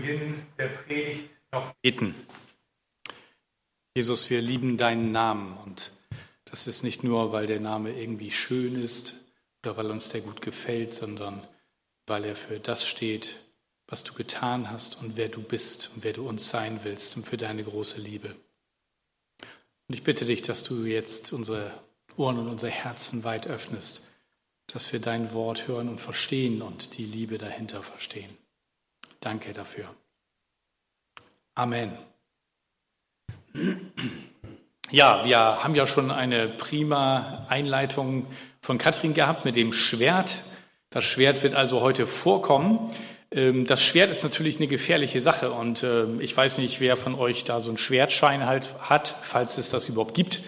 Beginn der Predigt noch beten. Jesus, wir lieben deinen Namen und das ist nicht nur, weil der Name irgendwie schön ist oder weil uns der gut gefällt, sondern weil er für das steht, was du getan hast und wer du bist und wer du uns sein willst und für deine große Liebe. Und ich bitte dich, dass du jetzt unsere Ohren und unser Herzen weit öffnest, dass wir dein Wort hören und verstehen und die Liebe dahinter verstehen. Danke dafür. Amen. Ja, wir haben ja schon eine prima Einleitung von Katrin gehabt mit dem Schwert. Das Schwert wird also heute vorkommen. Ähm, das Schwert ist natürlich eine gefährliche Sache und ähm, ich weiß nicht, wer von euch da so einen Schwertschein halt hat, falls es das überhaupt gibt.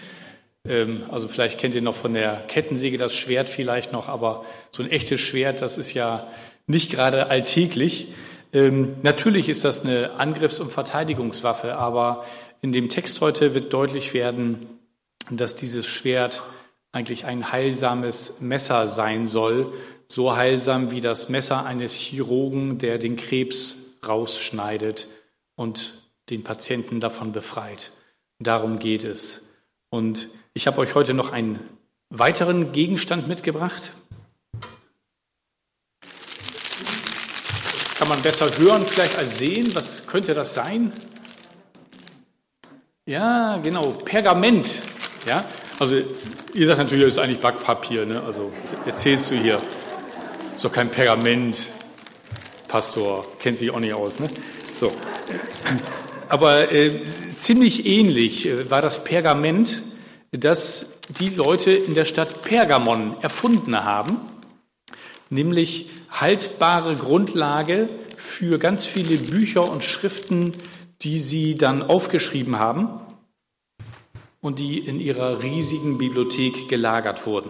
Ähm, also vielleicht kennt ihr noch von der Kettensäge das Schwert vielleicht noch, aber so ein echtes Schwert, das ist ja nicht gerade alltäglich. Natürlich ist das eine Angriffs- und Verteidigungswaffe, aber in dem Text heute wird deutlich werden, dass dieses Schwert eigentlich ein heilsames Messer sein soll, so heilsam wie das Messer eines Chirurgen, der den Krebs rausschneidet und den Patienten davon befreit. Darum geht es. Und ich habe euch heute noch einen weiteren Gegenstand mitgebracht. Das kann man besser hören vielleicht als sehen. Was könnte das sein? Ja, genau, Pergament. Ja, also ihr sagt natürlich, das ist eigentlich Backpapier. Ne? Also erzählst du hier. Ist doch kein Pergament. Pastor kennt sich auch nicht aus. Ne? So. Aber äh, ziemlich ähnlich äh, war das Pergament, das die Leute in der Stadt Pergamon erfunden haben, nämlich haltbare Grundlage für ganz viele Bücher und Schriften, die sie dann aufgeschrieben haben und die in ihrer riesigen Bibliothek gelagert wurden.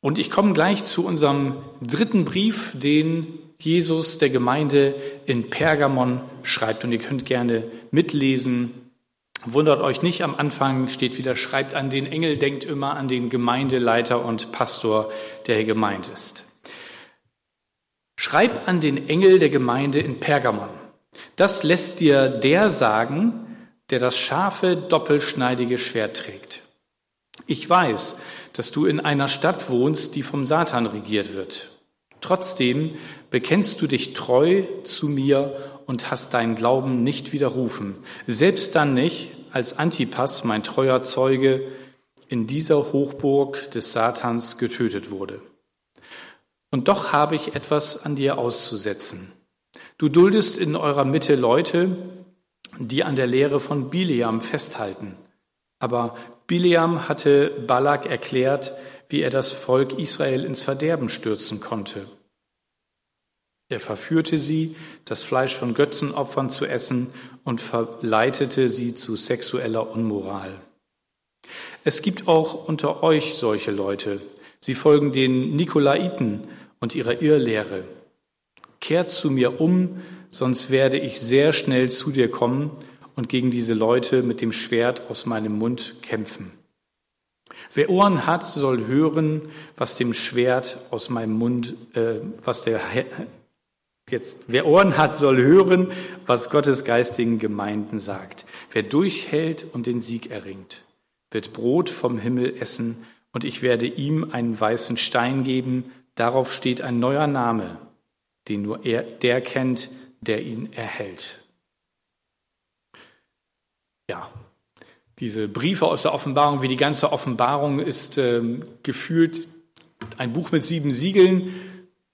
Und ich komme gleich zu unserem dritten Brief, den Jesus der Gemeinde in Pergamon schreibt. Und ihr könnt gerne mitlesen. Wundert euch nicht, am Anfang steht wieder, schreibt an den Engel, denkt immer an den Gemeindeleiter und Pastor, der hier gemeint ist. Schreib an den Engel der Gemeinde in Pergamon. Das lässt dir der sagen, der das scharfe, doppelschneidige Schwert trägt. Ich weiß, dass du in einer Stadt wohnst, die vom Satan regiert wird. Trotzdem bekennst du dich treu zu mir und hast deinen Glauben nicht widerrufen, selbst dann nicht, als Antipas, mein treuer Zeuge, in dieser Hochburg des Satans getötet wurde. Und doch habe ich etwas an dir auszusetzen. Du duldest in eurer Mitte Leute, die an der Lehre von Bileam festhalten. Aber Bileam hatte Balak erklärt, wie er das Volk Israel ins Verderben stürzen konnte. Er verführte sie, das Fleisch von Götzenopfern zu essen und verleitete sie zu sexueller Unmoral. Es gibt auch unter euch solche Leute. Sie folgen den Nikolaiten und ihrer Irrlehre. Kehrt zu mir um, sonst werde ich sehr schnell zu dir kommen und gegen diese Leute mit dem Schwert aus meinem Mund kämpfen. Wer Ohren hat, soll hören, was dem Schwert aus meinem Mund, äh, was der jetzt, wer Ohren hat, soll hören, was Gottes geistigen Gemeinden sagt. Wer durchhält und den Sieg erringt, wird Brot vom Himmel essen und ich werde ihm einen weißen Stein geben. Darauf steht ein neuer Name, den nur er, der kennt, der ihn erhält. Ja, diese Briefe aus der Offenbarung, wie die ganze Offenbarung ist ähm, gefühlt ein Buch mit sieben Siegeln,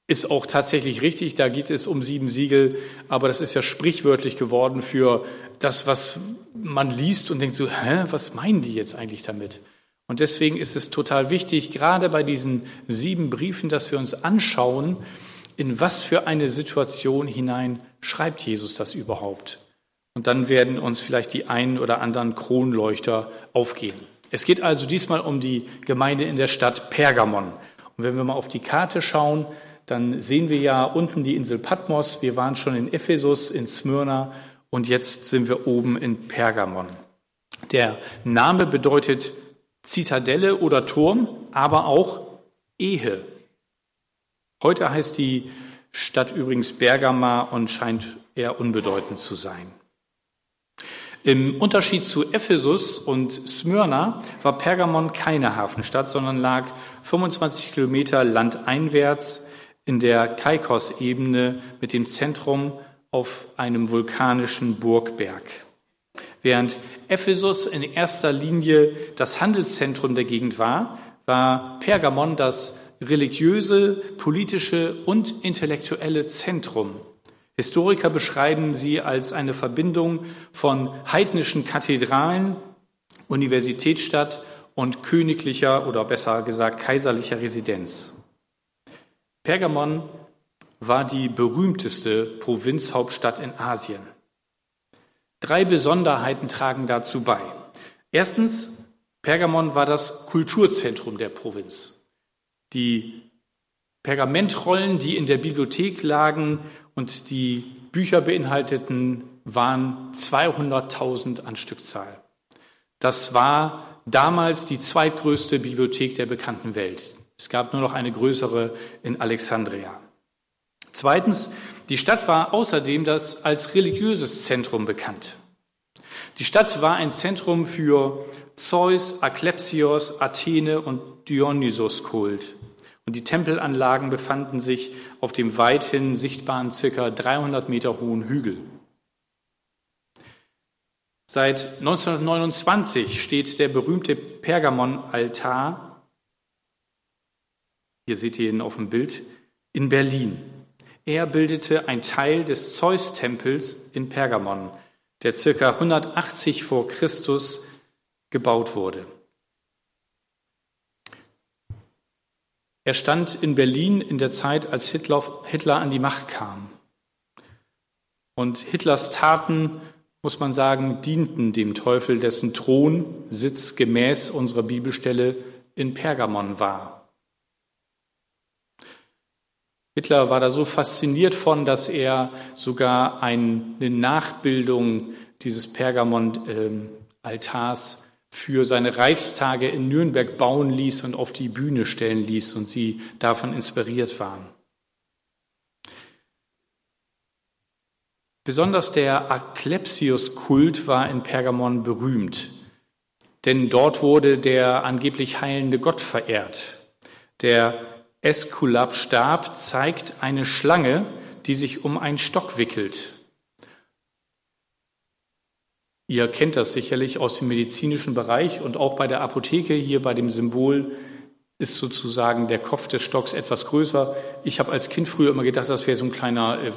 ist auch tatsächlich richtig, da geht es um sieben Siegel, aber das ist ja sprichwörtlich geworden für das, was man liest und denkt so, hä, was meinen die jetzt eigentlich damit? Und deswegen ist es total wichtig, gerade bei diesen sieben Briefen, dass wir uns anschauen, in was für eine Situation hinein schreibt Jesus das überhaupt? Und dann werden uns vielleicht die einen oder anderen Kronleuchter aufgehen. Es geht also diesmal um die Gemeinde in der Stadt Pergamon. Und wenn wir mal auf die Karte schauen, dann sehen wir ja unten die Insel Patmos. Wir waren schon in Ephesus, in Smyrna und jetzt sind wir oben in Pergamon. Der Name bedeutet Zitadelle oder Turm, aber auch Ehe. Heute heißt die Stadt übrigens Bergama und scheint eher unbedeutend zu sein. Im Unterschied zu Ephesus und Smyrna war Pergamon keine Hafenstadt, sondern lag 25 Kilometer landeinwärts in der Kaikos-Ebene mit dem Zentrum auf einem vulkanischen Burgberg. Während Ephesus in erster Linie das Handelszentrum der Gegend war, war Pergamon das religiöse, politische und intellektuelle Zentrum Historiker beschreiben sie als eine Verbindung von heidnischen Kathedralen, Universitätsstadt und königlicher oder besser gesagt kaiserlicher Residenz. Pergamon war die berühmteste Provinzhauptstadt in Asien. Drei Besonderheiten tragen dazu bei. Erstens, Pergamon war das Kulturzentrum der Provinz. Die Pergamentrollen, die in der Bibliothek lagen, und die Bücher beinhalteten waren 200.000 an Stückzahl. Das war damals die zweitgrößte Bibliothek der bekannten Welt. Es gab nur noch eine größere in Alexandria. Zweitens, die Stadt war außerdem das als religiöses Zentrum bekannt. Die Stadt war ein Zentrum für Zeus, Aklepsios, Athene und Dionysos-Kult. Und die Tempelanlagen befanden sich auf dem weithin sichtbaren circa 300 Meter hohen Hügel. Seit 1929 steht der berühmte Pergamon-Altar, hier seht ihr ihn auf dem Bild, in Berlin. Er bildete ein Teil des Zeus-Tempels in Pergamon, der circa 180 vor Christus gebaut wurde. Er stand in Berlin in der Zeit, als Hitler, an die Macht kam. Und Hitlers Taten, muss man sagen, dienten dem Teufel, dessen Thronsitz gemäß unserer Bibelstelle in Pergamon war. Hitler war da so fasziniert von, dass er sogar eine Nachbildung dieses Pergamon-Altars für seine Reichstage in Nürnberg bauen ließ und auf die Bühne stellen ließ und sie davon inspiriert waren. Besonders der Aklepsius-Kult war in Pergamon berühmt, denn dort wurde der angeblich heilende Gott verehrt. Der Eskulap-Stab zeigt eine Schlange, die sich um einen Stock wickelt. Ihr kennt das sicherlich aus dem medizinischen Bereich und auch bei der Apotheke hier bei dem Symbol ist sozusagen der Kopf des Stocks etwas größer. Ich habe als Kind früher immer gedacht, das wäre so ein kleiner äh,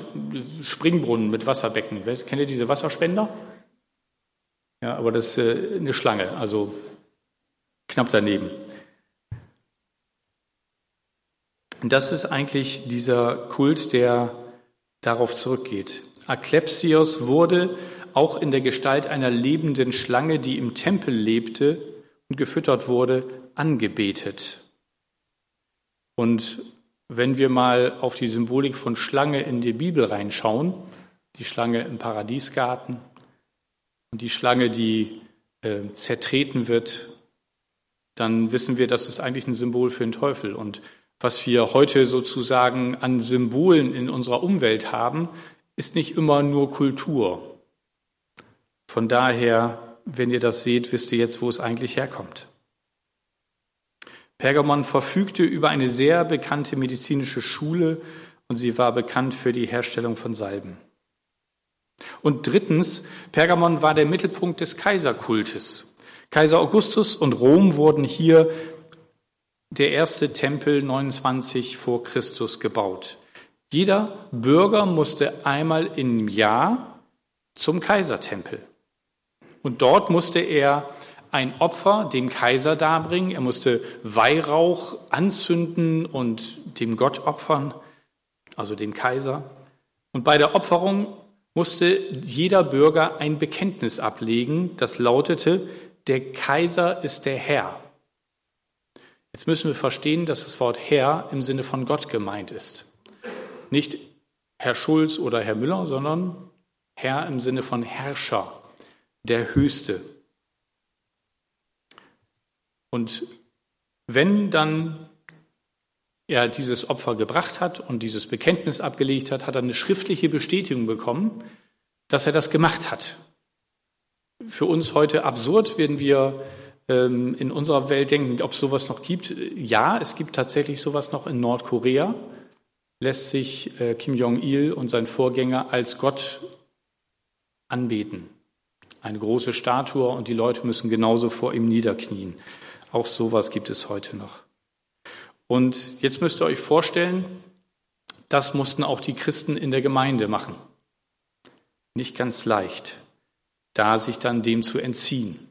Springbrunnen mit Wasserbecken. Kennt ihr diese Wasserspender? Ja, aber das ist äh, eine Schlange, also knapp daneben. Das ist eigentlich dieser Kult, der darauf zurückgeht. Aklepsios wurde auch in der Gestalt einer lebenden Schlange, die im Tempel lebte und gefüttert wurde, angebetet. Und wenn wir mal auf die Symbolik von Schlange in die Bibel reinschauen, die Schlange im Paradiesgarten und die Schlange, die äh, zertreten wird, dann wissen wir, das ist eigentlich ein Symbol für den Teufel. Und was wir heute sozusagen an Symbolen in unserer Umwelt haben, ist nicht immer nur Kultur. Von daher, wenn ihr das seht, wisst ihr jetzt, wo es eigentlich herkommt. Pergamon verfügte über eine sehr bekannte medizinische Schule und sie war bekannt für die Herstellung von Salben. Und drittens, Pergamon war der Mittelpunkt des Kaiserkultes. Kaiser Augustus und Rom wurden hier der erste Tempel 29 vor Christus gebaut. Jeder Bürger musste einmal im Jahr zum Kaisertempel. Und dort musste er ein Opfer dem Kaiser darbringen. Er musste Weihrauch anzünden und dem Gott opfern, also dem Kaiser. Und bei der Opferung musste jeder Bürger ein Bekenntnis ablegen, das lautete, der Kaiser ist der Herr. Jetzt müssen wir verstehen, dass das Wort Herr im Sinne von Gott gemeint ist. Nicht Herr Schulz oder Herr Müller, sondern Herr im Sinne von Herrscher der Höchste. Und wenn dann er dieses Opfer gebracht hat und dieses Bekenntnis abgelegt hat, hat er eine schriftliche Bestätigung bekommen, dass er das gemacht hat. Für uns heute absurd, wenn wir in unserer Welt denken, ob es sowas noch gibt. Ja, es gibt tatsächlich sowas noch in Nordkorea. Lässt sich äh, Kim Jong-il und sein Vorgänger als Gott anbeten. Eine große Statue und die Leute müssen genauso vor ihm niederknien. Auch sowas gibt es heute noch. Und jetzt müsst ihr euch vorstellen, das mussten auch die Christen in der Gemeinde machen. Nicht ganz leicht, da sich dann dem zu entziehen.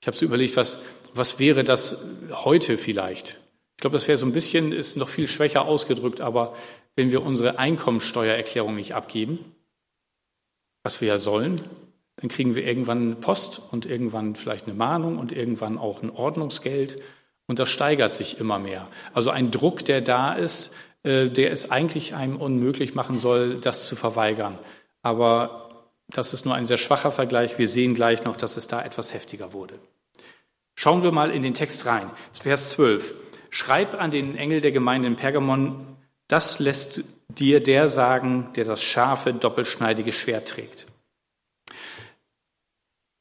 Ich habe so überlegt, was, was wäre das heute vielleicht? Ich glaube, das wäre so ein bisschen, ist noch viel schwächer ausgedrückt, aber wenn wir unsere Einkommensteuererklärung nicht abgeben, was wir ja sollen, dann kriegen wir irgendwann Post und irgendwann vielleicht eine Mahnung und irgendwann auch ein Ordnungsgeld und das steigert sich immer mehr. Also ein Druck, der da ist, äh, der es eigentlich einem unmöglich machen soll, das zu verweigern. Aber das ist nur ein sehr schwacher Vergleich. Wir sehen gleich noch, dass es da etwas heftiger wurde. Schauen wir mal in den Text rein. Vers 12. Schreib an den Engel der Gemeinde in Pergamon, das lässt dir der sagen, der das scharfe, doppelschneidige Schwert trägt.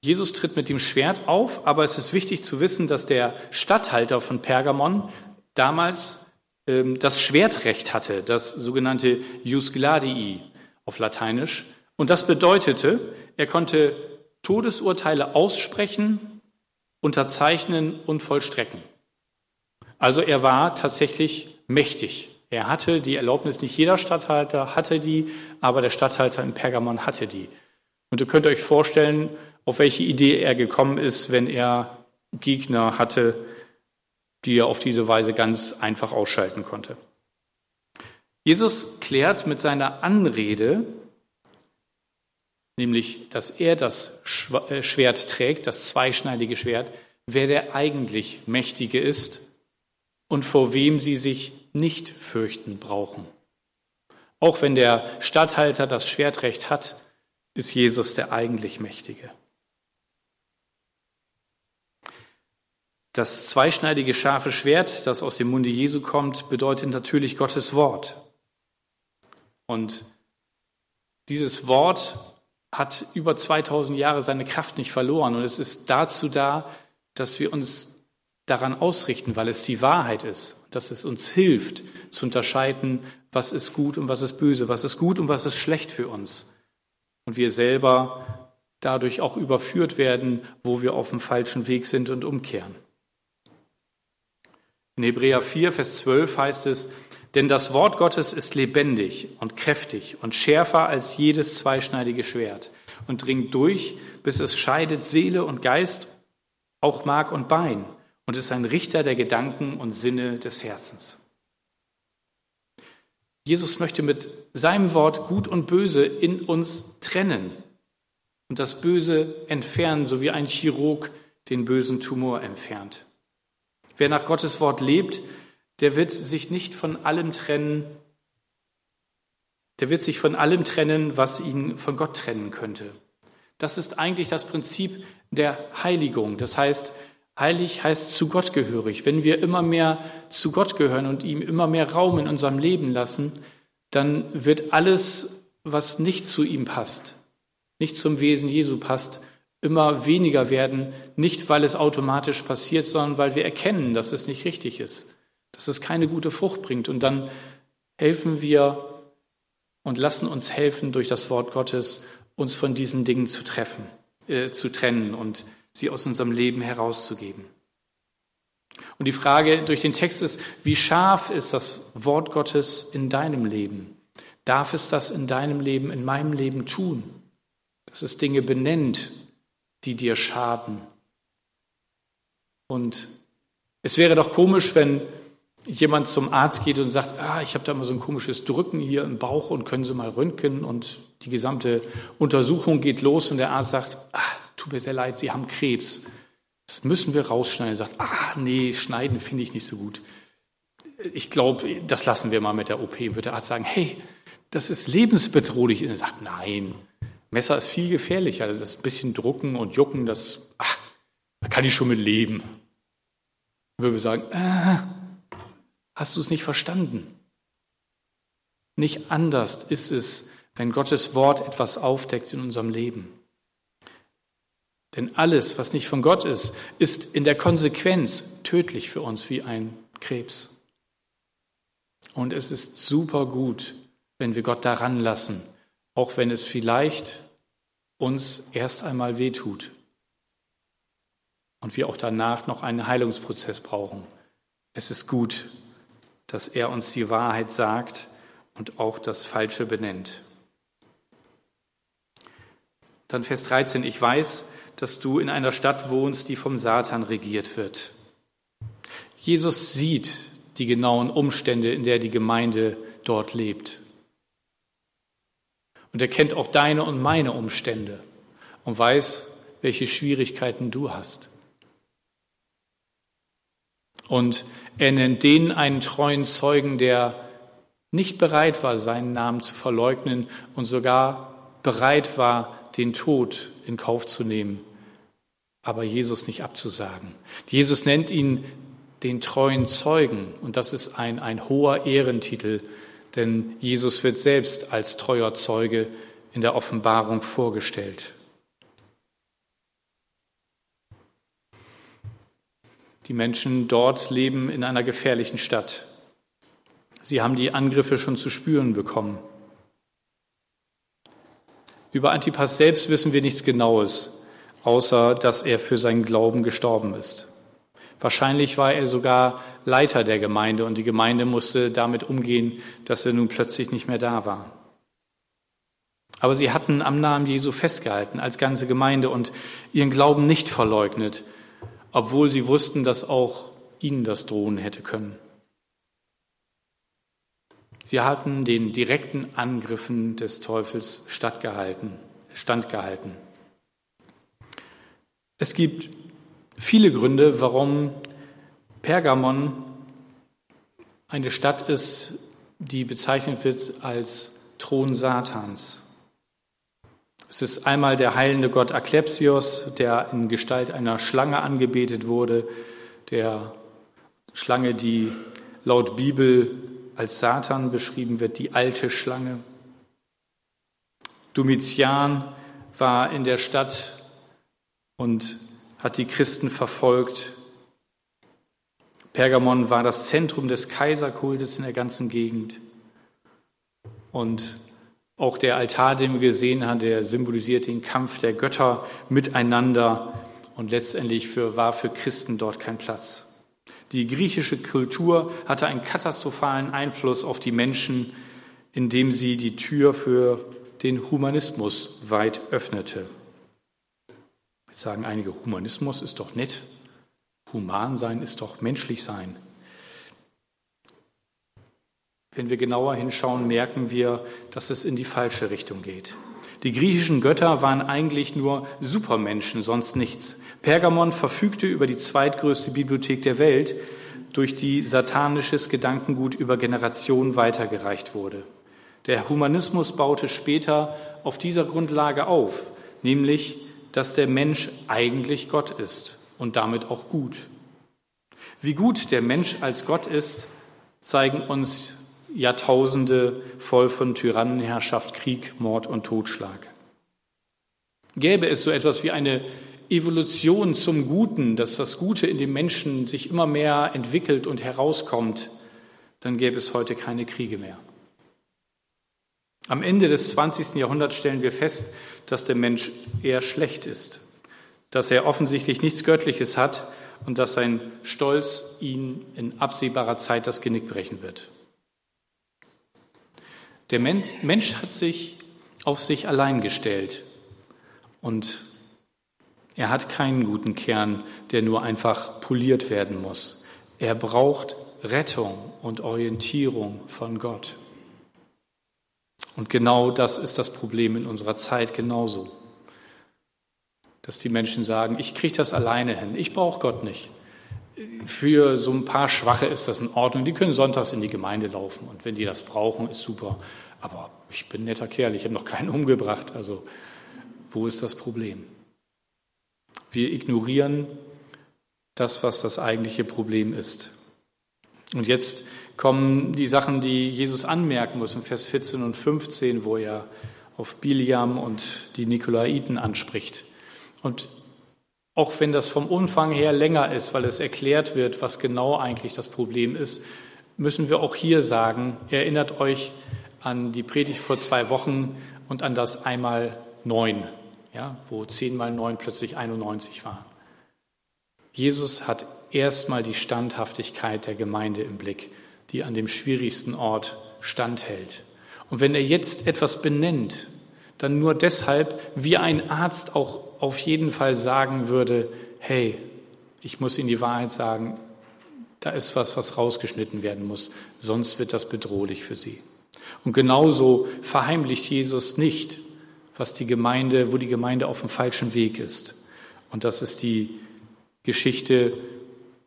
Jesus tritt mit dem Schwert auf, aber es ist wichtig zu wissen, dass der Statthalter von Pergamon damals ähm, das Schwertrecht hatte, das sogenannte Jus Gladii auf Lateinisch. Und das bedeutete, er konnte Todesurteile aussprechen, unterzeichnen und vollstrecken. Also er war tatsächlich mächtig. Er hatte die Erlaubnis, nicht jeder Statthalter hatte die, aber der Statthalter in Pergamon hatte die. Und ihr könnt euch vorstellen, auf welche Idee er gekommen ist, wenn er Gegner hatte, die er auf diese Weise ganz einfach ausschalten konnte. Jesus klärt mit seiner Anrede, nämlich, dass er das äh, Schwert trägt, das zweischneidige Schwert, wer der eigentlich Mächtige ist und vor wem sie sich nicht fürchten brauchen. Auch wenn der Statthalter das Schwertrecht hat, ist Jesus der eigentlich Mächtige. Das zweischneidige scharfe Schwert, das aus dem Munde Jesu kommt, bedeutet natürlich Gottes Wort. Und dieses Wort hat über 2000 Jahre seine Kraft nicht verloren. Und es ist dazu da, dass wir uns daran ausrichten, weil es die Wahrheit ist, dass es uns hilft zu unterscheiden, was ist gut und was ist böse, was ist gut und was ist schlecht für uns. Und wir selber dadurch auch überführt werden, wo wir auf dem falschen Weg sind und umkehren. In Hebräer 4, Vers 12 heißt es, denn das Wort Gottes ist lebendig und kräftig und schärfer als jedes zweischneidige Schwert und dringt durch, bis es scheidet Seele und Geist, auch Mark und Bein und ist ein Richter der Gedanken und Sinne des Herzens. Jesus möchte mit seinem Wort Gut und Böse in uns trennen und das Böse entfernen, so wie ein Chirurg den bösen Tumor entfernt. Wer nach Gottes Wort lebt, der wird sich nicht von allem trennen, der wird sich von allem trennen, was ihn von Gott trennen könnte. Das ist eigentlich das Prinzip der Heiligung. Das heißt, heilig heißt zu Gott gehörig. Wenn wir immer mehr zu Gott gehören und ihm immer mehr Raum in unserem Leben lassen, dann wird alles, was nicht zu ihm passt, nicht zum Wesen Jesu passt, immer weniger werden, nicht weil es automatisch passiert, sondern weil wir erkennen, dass es nicht richtig ist, dass es keine gute Frucht bringt. Und dann helfen wir und lassen uns helfen durch das Wort Gottes, uns von diesen Dingen zu treffen, äh, zu trennen und sie aus unserem Leben herauszugeben. Und die Frage durch den Text ist, wie scharf ist das Wort Gottes in deinem Leben? Darf es das in deinem Leben, in meinem Leben tun? Dass es Dinge benennt, die dir schaden. Und es wäre doch komisch, wenn jemand zum Arzt geht und sagt, ah, ich habe da mal so ein komisches Drücken hier im Bauch und können Sie mal röntgen und die gesamte Untersuchung geht los und der Arzt sagt, ah, tut mir sehr leid, Sie haben Krebs. Das müssen wir rausschneiden. Er sagt, ah, nee, schneiden finde ich nicht so gut. Ich glaube, das lassen wir mal mit der OP. Wird der Arzt sagen, hey, das ist lebensbedrohlich. Und er sagt, nein, Messer ist viel gefährlicher. Also das bisschen drucken und jucken, das, ach, da kann ich schon mit leben. Würden wir sagen, äh, Hast du es nicht verstanden? Nicht anders ist es, wenn Gottes Wort etwas aufdeckt in unserem Leben. Denn alles, was nicht von Gott ist, ist in der Konsequenz tödlich für uns wie ein Krebs. Und es ist super gut, wenn wir Gott daran lassen, auch wenn es vielleicht uns erst einmal wehtut und wir auch danach noch einen Heilungsprozess brauchen. Es ist gut, dass er uns die Wahrheit sagt und auch das Falsche benennt. Dann Vers 13, ich weiß, dass du in einer Stadt wohnst, die vom Satan regiert wird. Jesus sieht die genauen Umstände, in der die Gemeinde dort lebt. Und er kennt auch deine und meine Umstände und weiß, welche Schwierigkeiten du hast. Und er nennt denen einen treuen Zeugen, der nicht bereit war, seinen Namen zu verleugnen und sogar bereit war, den Tod in Kauf zu nehmen, aber Jesus nicht abzusagen. Jesus nennt ihn den treuen Zeugen und das ist ein, ein hoher Ehrentitel, denn Jesus wird selbst als treuer Zeuge in der Offenbarung vorgestellt. Die Menschen dort leben in einer gefährlichen Stadt. Sie haben die Angriffe schon zu spüren bekommen. Über Antipas selbst wissen wir nichts Genaues, außer dass er für seinen Glauben gestorben ist. Wahrscheinlich war er sogar Leiter der Gemeinde und die Gemeinde musste damit umgehen, dass er nun plötzlich nicht mehr da war. Aber sie hatten am Namen Jesu festgehalten als ganze Gemeinde und ihren Glauben nicht verleugnet, obwohl sie wussten, dass auch ihnen das drohen hätte können. Sie hatten den direkten Angriffen des Teufels stattgehalten, standgehalten. Es gibt viele Gründe, warum Pergamon eine Stadt ist, die bezeichnet wird als Thron Satans. Es ist einmal der heilende Gott Aklepsios, der in Gestalt einer Schlange angebetet wurde, der Schlange, die laut Bibel als Satan beschrieben wird, die alte Schlange. Domitian war in der Stadt und hat die Christen verfolgt. Pergamon war das Zentrum des Kaiserkultes in der ganzen Gegend. Und auch der Altar, den wir gesehen haben, der symbolisiert den Kampf der Götter miteinander. Und letztendlich für, war für Christen dort kein Platz. Die griechische Kultur hatte einen katastrophalen Einfluss auf die Menschen, indem sie die Tür für den Humanismus weit öffnete. Jetzt sagen einige, Humanismus ist doch nett. Human sein ist doch menschlich sein. Wenn wir genauer hinschauen, merken wir, dass es in die falsche Richtung geht. Die griechischen Götter waren eigentlich nur Supermenschen, sonst nichts. Pergamon verfügte über die zweitgrößte Bibliothek der Welt, durch die satanisches Gedankengut über Generationen weitergereicht wurde. Der Humanismus baute später auf dieser Grundlage auf, nämlich, dass der Mensch eigentlich Gott ist und damit auch gut. Wie gut der Mensch als Gott ist, zeigen uns Jahrtausende voll von Tyrannenherrschaft, Krieg, Mord und Totschlag. Gäbe es so etwas wie eine Evolution zum Guten, dass das Gute in dem Menschen sich immer mehr entwickelt und herauskommt, dann gäbe es heute keine Kriege mehr. Am Ende des 20. Jahrhunderts stellen wir fest, dass der Mensch eher schlecht ist, dass er offensichtlich nichts Göttliches hat und dass sein Stolz ihn in absehbarer Zeit das Genick brechen wird. Der Mensch hat sich auf sich allein gestellt und er hat keinen guten Kern, der nur einfach poliert werden muss. Er braucht Rettung und Orientierung von Gott. Und genau das ist das Problem in unserer Zeit genauso. Dass die Menschen sagen, ich kriege das alleine hin, ich brauche Gott nicht. Für so ein paar Schwache ist das in Ordnung, die können sonntags in die Gemeinde laufen und wenn die das brauchen, ist super. Aber ich bin ein netter Kerl, ich habe noch keinen umgebracht, also wo ist das Problem? Wir ignorieren das, was das eigentliche Problem ist. Und jetzt kommen die Sachen, die Jesus anmerken muss in Vers 14 und 15, wo er auf Biliam und die Nikolaiten anspricht. Und auch wenn das vom Umfang her länger ist, weil es erklärt wird, was genau eigentlich das Problem ist, müssen wir auch hier sagen, erinnert euch an die Predigt vor zwei Wochen und an das einmal neun, ja, wo zehn mal neun plötzlich 91 war. Jesus hat erstmal die Standhaftigkeit der Gemeinde im Blick, die an dem schwierigsten Ort standhält. Und wenn er jetzt etwas benennt, dann nur deshalb, wie ein Arzt auch auf jeden Fall sagen würde, hey, ich muss Ihnen die Wahrheit sagen, da ist was, was rausgeschnitten werden muss, sonst wird das bedrohlich für Sie. Und genauso verheimlicht Jesus nicht, was die Gemeinde, wo die Gemeinde auf dem falschen Weg ist. Und das ist die Geschichte,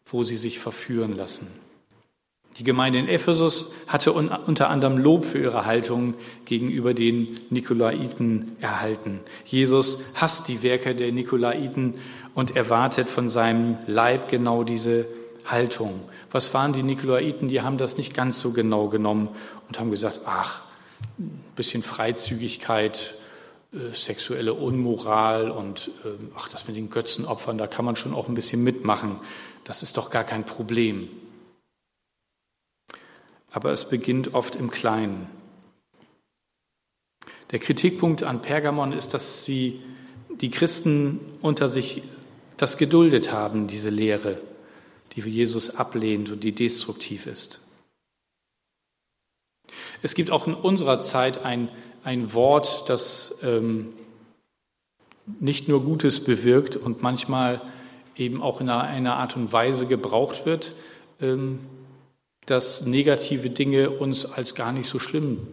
wo sie sich verführen lassen. Die Gemeinde in Ephesus hatte unter anderem Lob für ihre Haltung gegenüber den Nikolaiten erhalten. Jesus hasst die Werke der Nikolaiten und erwartet von seinem Leib genau diese Haltung. Was waren die Nikolaiten? Die haben das nicht ganz so genau genommen und haben gesagt, ach, ein bisschen Freizügigkeit, äh, sexuelle Unmoral und äh, ach, das mit den Götzenopfern, da kann man schon auch ein bisschen mitmachen. Das ist doch gar kein Problem aber es beginnt oft im Kleinen. Der Kritikpunkt an Pergamon ist, dass sie die Christen unter sich das geduldet haben, diese Lehre, die Jesus ablehnt und die destruktiv ist. Es gibt auch in unserer Zeit ein, ein Wort, das ähm, nicht nur Gutes bewirkt und manchmal eben auch in einer, Art und Weise gebraucht wird, ähm, dass negative Dinge uns als gar nicht so schlimm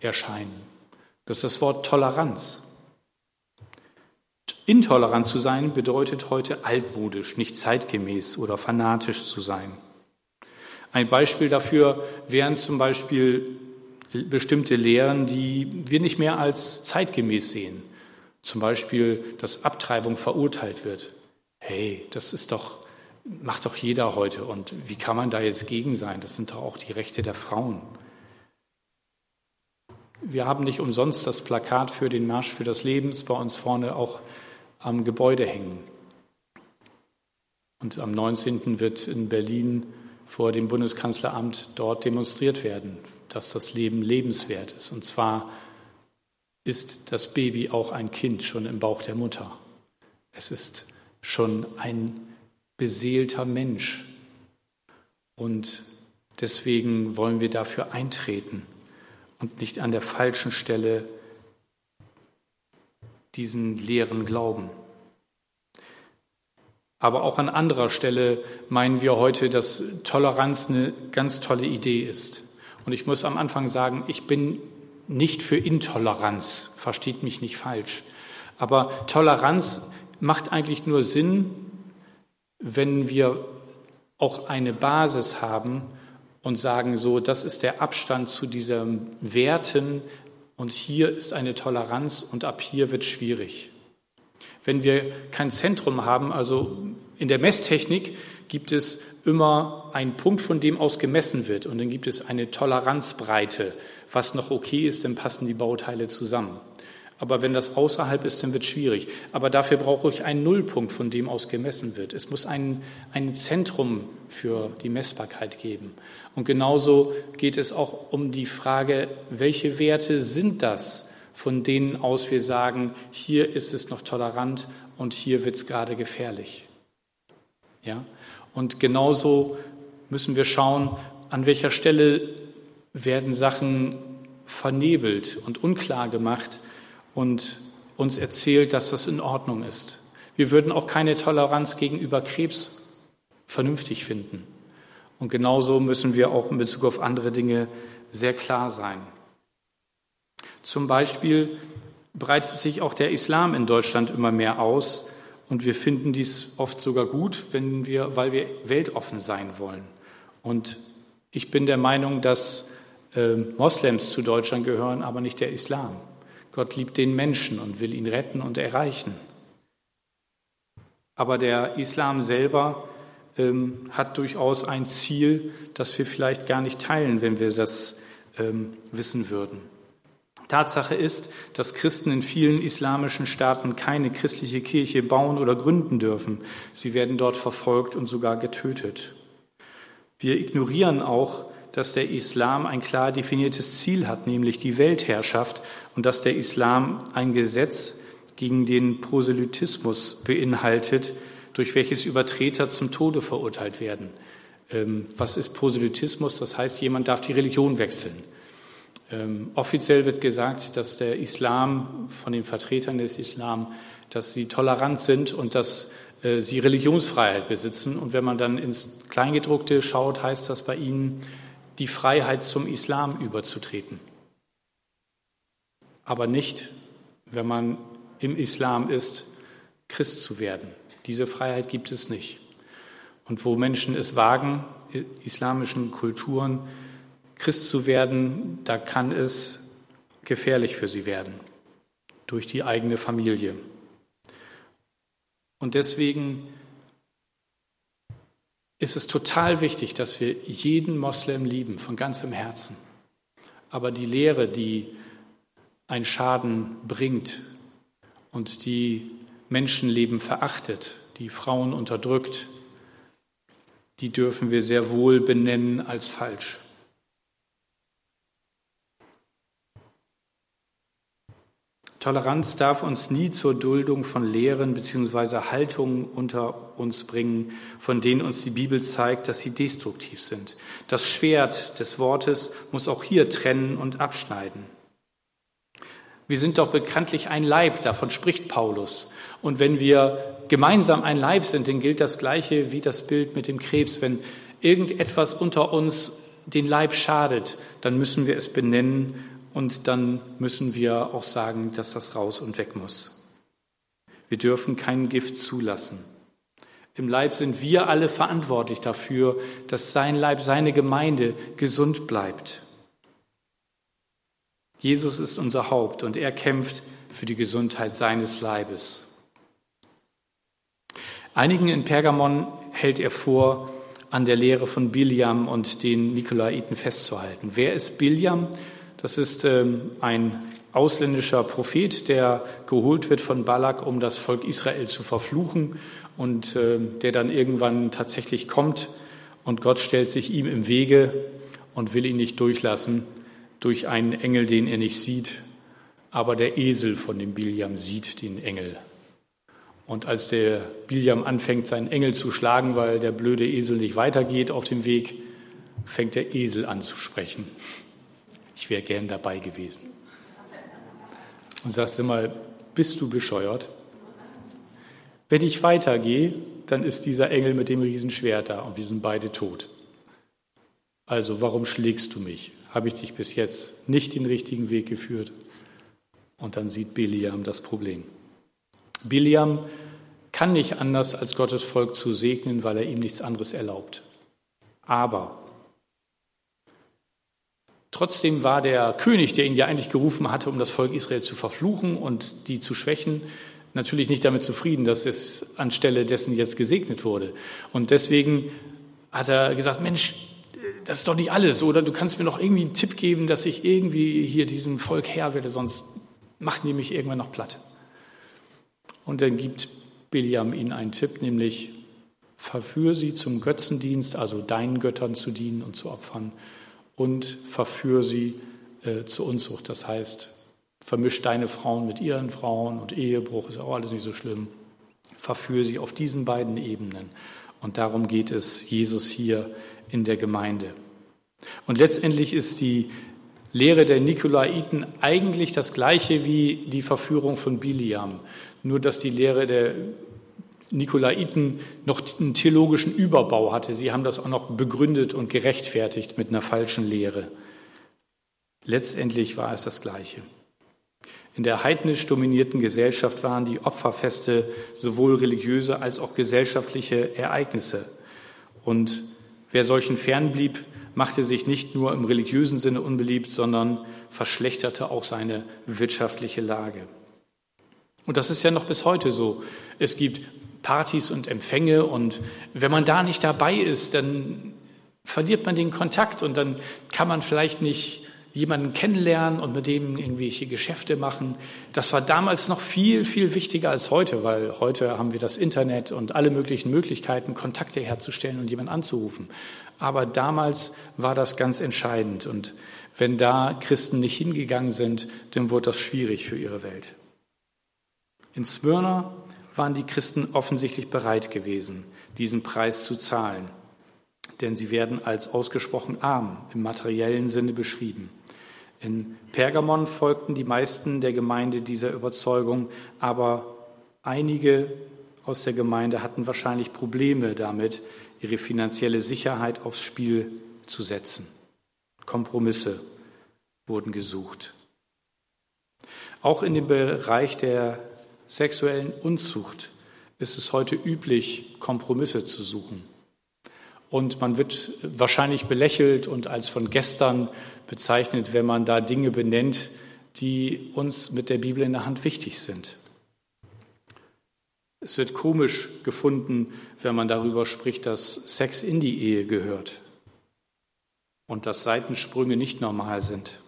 erscheinen. Das ist das Wort Toleranz. Intolerant zu sein bedeutet heute altmodisch, nicht zeitgemäß oder fanatisch zu sein. Ein Beispiel dafür wären zum Beispiel bestimmte Lehren, die wir nicht mehr als zeitgemäß sehen. Zum Beispiel, dass Abtreibung verurteilt wird. Hey, das ist doch macht doch jeder heute. Und wie kann man da jetzt gegen sein? Das sind doch auch die Rechte der Frauen. Wir haben nicht umsonst das Plakat für den Marsch für das Lebens bei uns vorne auch am Gebäude hängen. Und am 19. wird in Berlin vor dem Bundeskanzleramt dort demonstriert werden, dass das Leben lebenswert ist. Und zwar ist das Baby auch ein Kind schon im Bauch der Mutter. Es ist schon ein beseelter Mensch. Und deswegen wollen wir dafür eintreten und nicht an der falschen Stelle diesen leeren Glauben. Aber auch an anderer Stelle meinen wir heute, dass Toleranz eine ganz tolle Idee ist. Und ich muss am Anfang sagen, ich bin nicht für Intoleranz, versteht mich nicht falsch. Aber Toleranz macht eigentlich nur Sinn, wenn wir auch eine Basis haben und sagen, so, das ist der Abstand zu diesen Werten und hier ist eine Toleranz und ab hier wird schwierig. Wenn wir kein Zentrum haben, also in der Messtechnik gibt es immer einen Punkt, von dem aus gemessen wird und dann gibt es eine Toleranzbreite. Was noch okay ist, dann passen die Bauteile zusammen. Aber wenn das außerhalb ist, dann wird es schwierig. Aber dafür brauche ich einen Nullpunkt, von dem aus gemessen wird. Es muss ein, ein Zentrum für die Messbarkeit geben. Und genauso geht es auch um die Frage, welche Werte sind das, von denen aus wir sagen, hier ist es noch tolerant und hier wird es gerade gefährlich. Ja? Und genauso müssen wir schauen, an welcher Stelle werden Sachen vernebelt und unklar gemacht, und uns erzählt, dass das in Ordnung ist. Wir würden auch keine Toleranz gegenüber Krebs vernünftig finden. Und genauso müssen wir auch in Bezug auf andere Dinge sehr klar sein. Zum Beispiel breitet sich auch der Islam in Deutschland immer mehr aus und wir finden dies oft sogar gut, wenn wir, weil wir weltoffen sein wollen. Und ich bin der Meinung, dass äh, Moslems zu Deutschland gehören, aber nicht der Islam. Gott liebt den Menschen und will ihn retten und erreichen. Aber der Islam selber ähm, hat durchaus ein Ziel, das wir vielleicht gar nicht teilen, wenn wir das ähm, wissen würden. Tatsache ist, dass Christen in vielen islamischen Staaten keine christliche Kirche bauen oder gründen dürfen. Sie werden dort verfolgt und sogar getötet. Wir ignorieren auch, dass der Islam ein klar definiertes Ziel hat, nämlich die Weltherrschaft, und dass der Islam ein Gesetz gegen den Proselytismus beinhaltet, durch welches Übertreter zum Tode verurteilt werden. Ähm, was ist Proselytismus? Das heißt, jemand darf die Religion wechseln. Ähm, offiziell wird gesagt, dass der Islam von den Vertretern des Islam, dass sie tolerant sind und dass äh, sie Religionsfreiheit besitzen. Und wenn man dann ins Kleingedruckte schaut, heißt das bei ihnen die Freiheit zum Islam überzutreten. Aber nicht, wenn man im Islam ist, Christ zu werden. Diese Freiheit gibt es nicht. Und wo Menschen es wagen, islamischen Kulturen Christ zu werden, da kann es gefährlich für sie werden durch die eigene Familie. Und deswegen ist es total wichtig, dass wir jeden Moslem lieben, von ganzem Herzen. Aber die Lehre, die einen Schaden bringt und die Menschenleben verachtet, die Frauen unterdrückt, die dürfen wir sehr wohl benennen als falsch. Toleranz darf uns nie zur Duldung von Lehren bzw. Haltungen unter uns bringen, von denen uns die Bibel zeigt, dass sie destruktiv sind. Das Schwert des Wortes muss auch hier trennen und abschneiden. Wir sind doch bekanntlich ein Leib, davon spricht Paulus. Und wenn wir gemeinsam ein Leib sind, dann gilt das Gleiche wie das Bild mit dem Krebs. Wenn irgendetwas unter uns den Leib schadet, dann müssen wir es benennen und dann müssen wir auch sagen, dass das raus und weg muss. Wir dürfen kein Gift zulassen. Im Leib sind wir alle verantwortlich dafür, dass sein Leib, seine Gemeinde gesund bleibt. Jesus ist unser Haupt und er kämpft für die Gesundheit seines Leibes. Einigen in Pergamon hält er vor, an der Lehre von Biliam und den Nikolaiten festzuhalten. Wer ist Biliam? Das ist ähm, ein ausländischer Prophet, der geholt wird von Balak, um das Volk Israel zu verfluchen und ähm, der dann irgendwann tatsächlich kommt und Gott stellt sich ihm im Wege und will ihn nicht durchlassen durch einen Engel, den er nicht sieht, aber der Esel von dem Biliam sieht den Engel. Und als der Biliam anfängt, seinen Engel zu schlagen, weil der blöde Esel nicht weitergeht auf dem Weg, fängt der Esel an zu sprechen. Ich wäre gern dabei gewesen. Und sagst immer, bist du bescheuert? Wenn ich weitergehe, dann ist dieser Engel mit dem Riesenschwert da und wir sind beide tot. Also warum schlägst du mich? Habe ich dich bis jetzt nicht den richtigen Weg geführt? Und dann sieht Biliam das Problem. Biliam kann nicht anders, als Gottes Volk zu segnen, weil er ihm nichts anderes erlaubt. Aber Trotzdem war der König, der ihn ja eigentlich gerufen hatte, um das Volk Israel zu verfluchen und die zu schwächen, natürlich nicht damit zufrieden, dass es anstelle dessen jetzt gesegnet wurde. Und deswegen hat er gesagt, Mensch, das ist doch nicht alles, oder du kannst mir noch irgendwie einen Tipp geben, dass ich irgendwie hier diesem Volk Herr werde, sonst machen die mich irgendwann noch platt. Und dann gibt Biliam ihnen einen Tipp, nämlich verführe sie zum Götzendienst, also deinen Göttern zu dienen und zu opfern und verführe sie äh, zur Unzucht. Das heißt, vermisch deine Frauen mit ihren Frauen und Ehebruch ist auch alles nicht so schlimm. Verführe sie auf diesen beiden Ebenen. Und darum geht es Jesus hier in der Gemeinde. Und letztendlich ist die Lehre der Nikolaiten eigentlich das gleiche wie die Verführung von Biliam, nur dass die Lehre der Nikolaiten noch einen theologischen Überbau hatte. Sie haben das auch noch begründet und gerechtfertigt mit einer falschen Lehre. Letztendlich war es das Gleiche. In der heidnisch dominierten Gesellschaft waren die Opferfeste sowohl religiöse als auch gesellschaftliche Ereignisse. Und wer solchen fernblieb, machte sich nicht nur im religiösen Sinne unbeliebt, sondern verschlechterte auch seine wirtschaftliche Lage. Und das ist ja noch bis heute so. Es gibt Partys und Empfänge und wenn man da nicht dabei ist, dann verliert man den Kontakt und dann kann man vielleicht nicht jemanden kennenlernen und mit dem irgendwelche Geschäfte machen. Das war damals noch viel, viel wichtiger als heute, weil heute haben wir das Internet und alle möglichen Möglichkeiten, Kontakte herzustellen und jemanden anzurufen. Aber damals war das ganz entscheidend und wenn da Christen nicht hingegangen sind, dann wurde das schwierig für ihre Welt. In Smyrna waren die Christen offensichtlich bereit gewesen, diesen Preis zu zahlen, denn sie werden als ausgesprochen arm im materiellen Sinne beschrieben. In Pergamon folgten die meisten der Gemeinde dieser Überzeugung, aber einige aus der Gemeinde hatten wahrscheinlich Probleme damit, ihre finanzielle Sicherheit aufs Spiel zu setzen. Kompromisse wurden gesucht. Auch in dem Bereich der sexuellen Unzucht ist es heute üblich, Kompromisse zu suchen. Und man wird wahrscheinlich belächelt und als von gestern bezeichnet, wenn man da Dinge benennt, die uns mit der Bibel in der Hand wichtig sind. Es wird komisch gefunden, wenn man darüber spricht, dass Sex in die Ehe gehört und dass Seitensprünge nicht normal sind,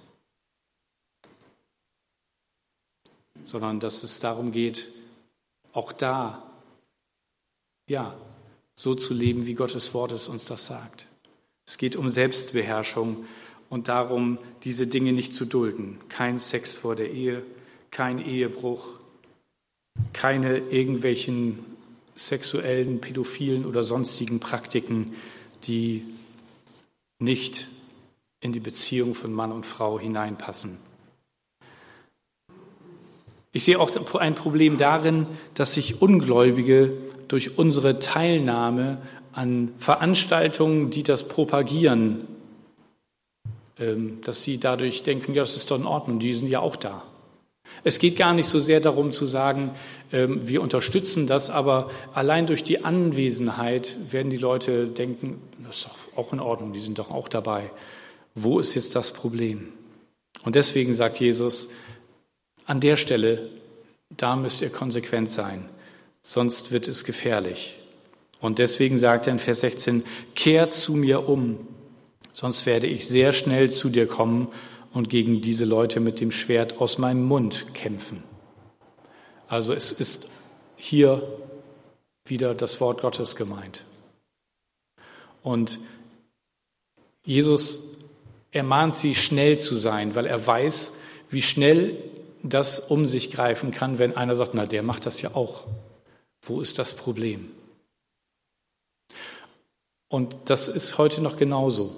sondern dass es darum geht, auch da, ja, so zu leben, wie Gottes Wort es uns das sagt. Es geht um Selbstbeherrschung und darum, diese Dinge nicht zu dulden. Kein Sex vor der Ehe, kein Ehebruch, keine irgendwelchen sexuellen, pädophilen oder sonstigen Praktiken, die nicht in die Beziehung von Mann und Frau hineinpassen. Ich sehe auch ein Problem darin, dass sich Ungläubige durch unsere Teilnahme an Veranstaltungen, die das propagieren, ähm, dass sie dadurch denken, ja, das ist doch in Ordnung, die sind ja auch da. Es geht gar nicht so sehr darum zu sagen, ähm, wir unterstützen das, aber allein durch die Anwesenheit werden die Leute denken, das ist doch auch in Ordnung, die sind doch auch dabei. Wo ist jetzt das Problem? Und deswegen sagt Jesus, an der Stelle, da müsst ihr konsequent sein, sonst wird es gefährlich. Und deswegen sagt er in Vers 16, kehrt zu mir um, sonst werde ich sehr schnell zu dir kommen und gegen diese Leute mit dem Schwert aus meinem Mund kämpfen. Also es ist hier wieder das Wort Gottes gemeint. Und Jesus ermahnt sie, schnell zu sein, weil er weiß, wie schnell das um sich greifen kann, wenn einer sagt, na, der macht das ja auch. Wo ist das Problem? Und das ist heute noch genauso.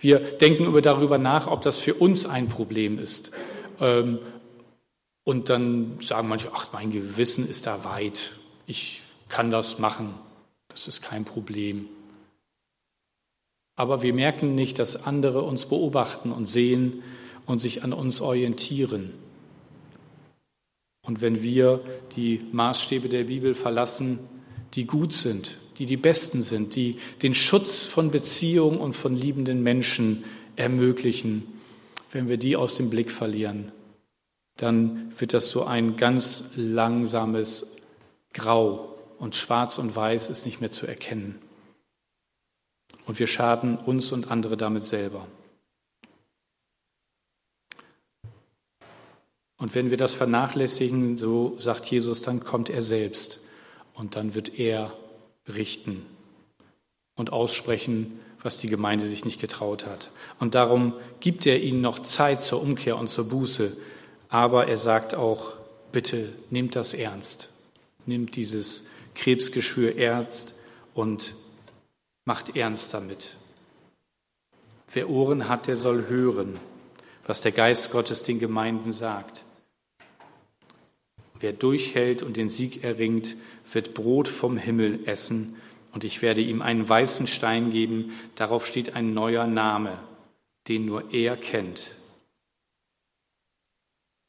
Wir denken über darüber nach, ob das für uns ein Problem ist. Ähm, und dann sagen manche, ach, mein Gewissen ist da weit. Ich kann das machen. Das ist kein Problem. Aber wir merken nicht, dass andere uns beobachten und sehen und sich an uns orientieren. Und wenn wir die Maßstäbe der Bibel verlassen, die gut sind, die die besten sind, die den Schutz von Beziehungen und von liebenden Menschen ermöglichen, wenn wir die aus dem Blick verlieren, dann wird das so ein ganz langsames Grau und Schwarz und Weiß ist nicht mehr zu erkennen. Und wir schaden uns und andere damit selber. Und wenn wir das vernachlässigen, so sagt Jesus, dann kommt er selbst und dann wird er richten und aussprechen, was die Gemeinde sich nicht getraut hat. Und darum gibt er ihnen noch Zeit zur Umkehr und zur Buße. Aber er sagt auch, bitte nehmt das ernst. Nimmt dieses Krebsgeschwür ernst und macht ernst damit. Wer Ohren hat, der soll hören, was der Geist Gottes den Gemeinden sagt. Wer durchhält und den Sieg erringt, wird Brot vom Himmel essen, und ich werde ihm einen weißen Stein geben, darauf steht ein neuer Name, den nur er kennt.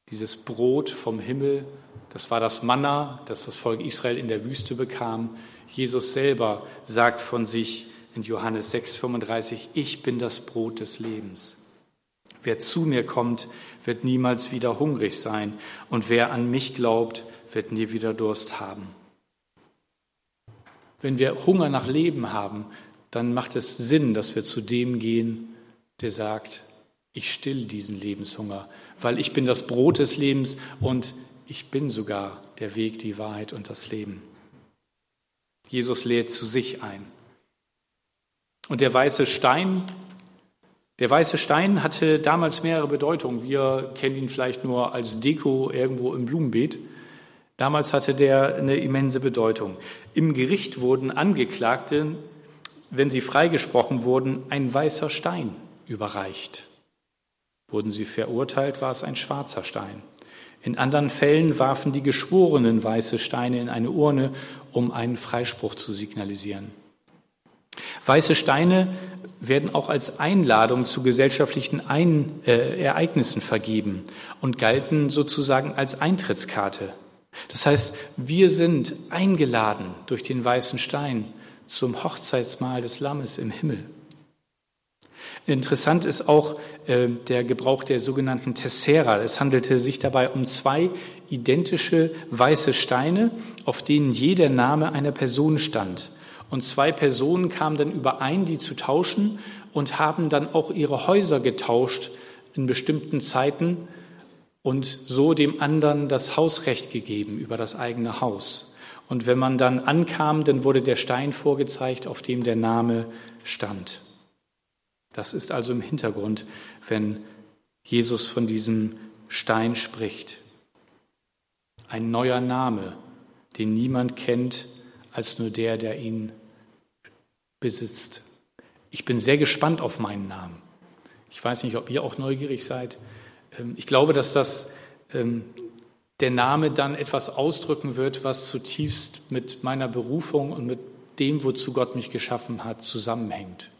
Dieses Brot vom Himmel, das war das Manna, das das Volk Israel in der Wüste bekam. Jesus selber sagt von sich in Johannes 6:35, ich bin das Brot des Lebens. Wer zu mir kommt, wird niemals wieder hungrig sein, und wer an mich glaubt, wird nie wieder Durst haben. Wenn wir Hunger nach Leben haben, dann macht es Sinn, dass wir zu dem gehen, der sagt, ich still diesen Lebenshunger, weil ich bin das Brot des Lebens und ich bin sogar der Weg, die Wahrheit und das Leben. Jesus lädt zu sich ein. Und der weiße Stein, der weiße Stein hatte damals mehrere Bedeutungen. Wir kennen ihn vielleicht nur als Deko irgendwo im Blumenbeet. Damals hatte der eine immense Bedeutung. Im Gericht wurden Angeklagte, wenn sie freigesprochen wurden, ein weißer Stein überreicht. Wurden sie verurteilt, war es ein schwarzer Stein. In anderen Fällen warfen die Geschworenen weiße Steine in eine Urne, um einen Freispruch zu signalisieren. Weiße Steine werden auch als Einladung zu gesellschaftlichen Ein äh, Ereignissen vergeben und galten sozusagen als Eintrittskarte. Das heißt, wir sind eingeladen durch den weißen Stein zum Hochzeitsmahl des Lammes im Himmel. Interessant ist auch äh, der Gebrauch der sogenannten Tessera. Es handelte sich dabei um zwei identische weiße Steine, auf denen jeder Name einer Person stand. Und zwei Personen kamen dann überein, die zu tauschen und haben dann auch ihre Häuser getauscht in bestimmten Zeiten und so dem anderen das Hausrecht gegeben über das eigene Haus. Und wenn man dann ankam, dann wurde der Stein vorgezeigt, auf dem der Name stand. Das ist also im Hintergrund, wenn Jesus von diesem Stein spricht. Ein neuer Name, den niemand kennt als nur der, der ihn besitzt. Ich bin sehr gespannt auf meinen Namen. Ich weiß nicht, ob ihr auch neugierig seid. Ähm, ich glaube, dass das ähm, der Name dann etwas ausdrücken wird, was zutiefst mit meiner Berufung und mit dem, wozu Gott mich geschaffen hat, zusammenhängt.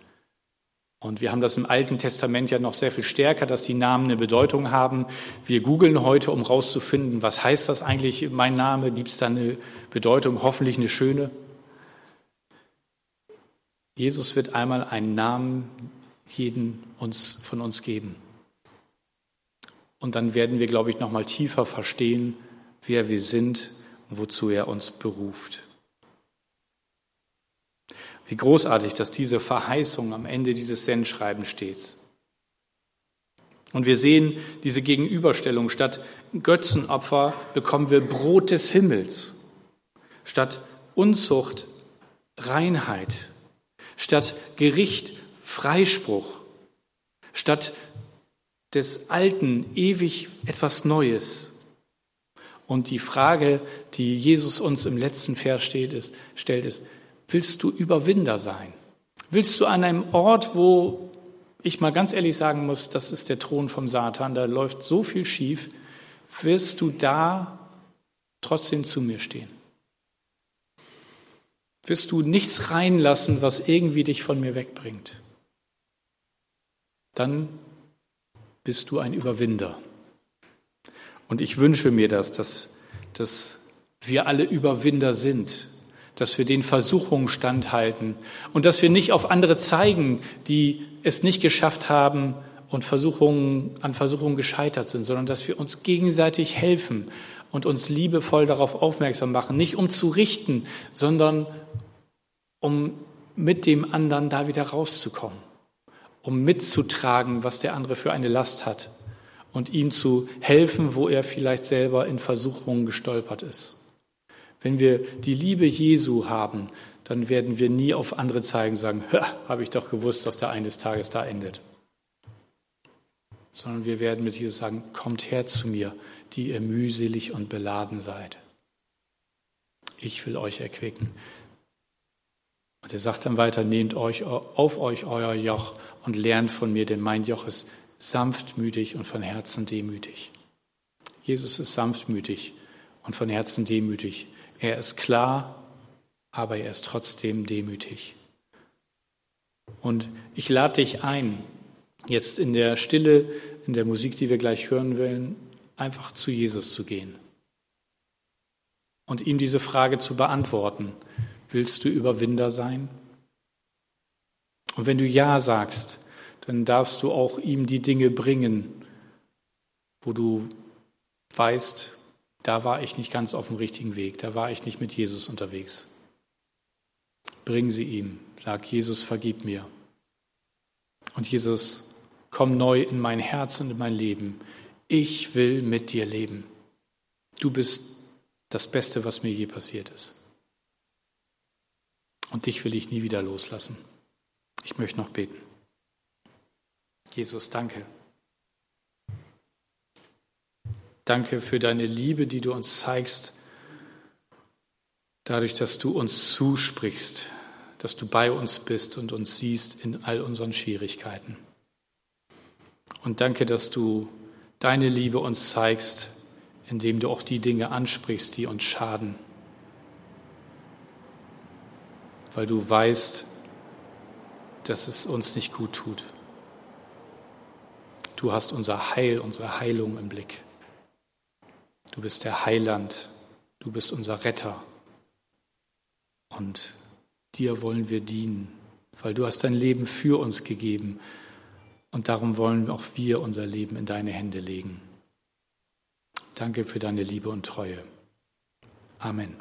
Und wir haben das im Alten Testament ja noch sehr viel stärker, dass die Namen eine Bedeutung haben. Wir googeln heute, um rauszufinden, was heißt das eigentlich, mein Name? Gibt es da eine Bedeutung? Hoffentlich eine schöne. Jesus wird einmal einen Namen jeden uns, von uns geben. Und dann werden wir, glaube ich, noch mal tiefer verstehen, wer wir sind und wozu er uns beruft. Wie großartig, dass diese Verheißung am Ende dieses Sendschreibens steht. Und wir sehen diese Gegenüberstellung. Statt Götzenopfer bekommen wir Brot des Himmels. Statt Unzucht Reinheit. Statt Gericht Freispruch. Statt des Alten ewig etwas Neues. Und die Frage, die Jesus uns im letzten Vers steht, ist, stellt, ist, willst du Überwinder sein? Willst du an einem Ort, wo ich mal ganz ehrlich sagen muss, das ist der Thron vom Satan, da läuft so viel schief, wirst du da trotzdem zu mir stehen? Wirst du nichts reinlassen, was irgendwie dich von mir wegbringt? Dann bist du ein Überwinder. Und ich wünsche mir das, dass, dass wir alle Überwinder sind, dass wir den Versuchungen standhalten und dass wir nicht auf andere zeigen, die es nicht geschafft haben und Versuchungen, an Versuchungen gescheitert sind, sondern dass wir uns gegenseitig helfen und uns liebevoll darauf aufmerksam machen, nicht um zu richten, sondern um mit dem anderen da wieder rauszukommen, um mitzutragen, was der andere für eine Last hat und ihm zu helfen, wo er vielleicht selber in Versuchungen gestolpert ist. Wenn wir die Liebe Jesu haben, dann werden wir nie auf andere zeigen und sagen, habe ich doch gewusst, dass der eines Tages da endet. Sondern wir werden mit Jesus sagen, kommt her zu mir, die ihr mühselig und beladen seid. Ich will euch erquicken. Und er sagt dann weiter, nehmt euch auf euch euer Joch und lernt von mir, denn mein Joch ist sanftmütig und von Herzen demütig. Jesus ist sanftmütig und von Herzen demütig. Er ist klar, aber er ist trotzdem demütig. Und ich lade dich ein, jetzt in der Stille, in der Musik, die wir gleich hören wollen, einfach zu Jesus zu gehen und ihm diese Frage zu beantworten. Willst du Überwinder sein? Und wenn du Ja sagst, dann darfst du auch ihm die Dinge bringen, wo du weißt, da war ich nicht ganz auf dem richtigen Weg, da war ich nicht mit Jesus unterwegs. bring sie ihm. Sag, Jesus, vergib mir. Und Jesus, komm neu in mein Herz und in mein Leben. Ich will mit dir leben. Du bist das Beste, was mir je passiert ist. Und dich will ich nie wieder loslassen. Ich möchte noch beten. Jesus, danke. Danke für deine Liebe, die du uns zeigst, dadurch, dass du uns zusprichst, dass du bei uns bist und uns siehst in all unseren Schwierigkeiten. Und danke, dass du deine Liebe uns zeigst, indem du auch die Dinge ansprichst, die uns schaden. Weil du weißt, dass es uns nicht gut tut. Du hast unser Heil, unsere Heilung im Blick. Du bist der Heiland, du bist unser Retter. Und dir wollen wir dienen, weil du hast dein Leben für uns gegeben. Und darum wollen auch wir unser Leben in deine Hände legen. Danke für deine Liebe und Treue. Amen.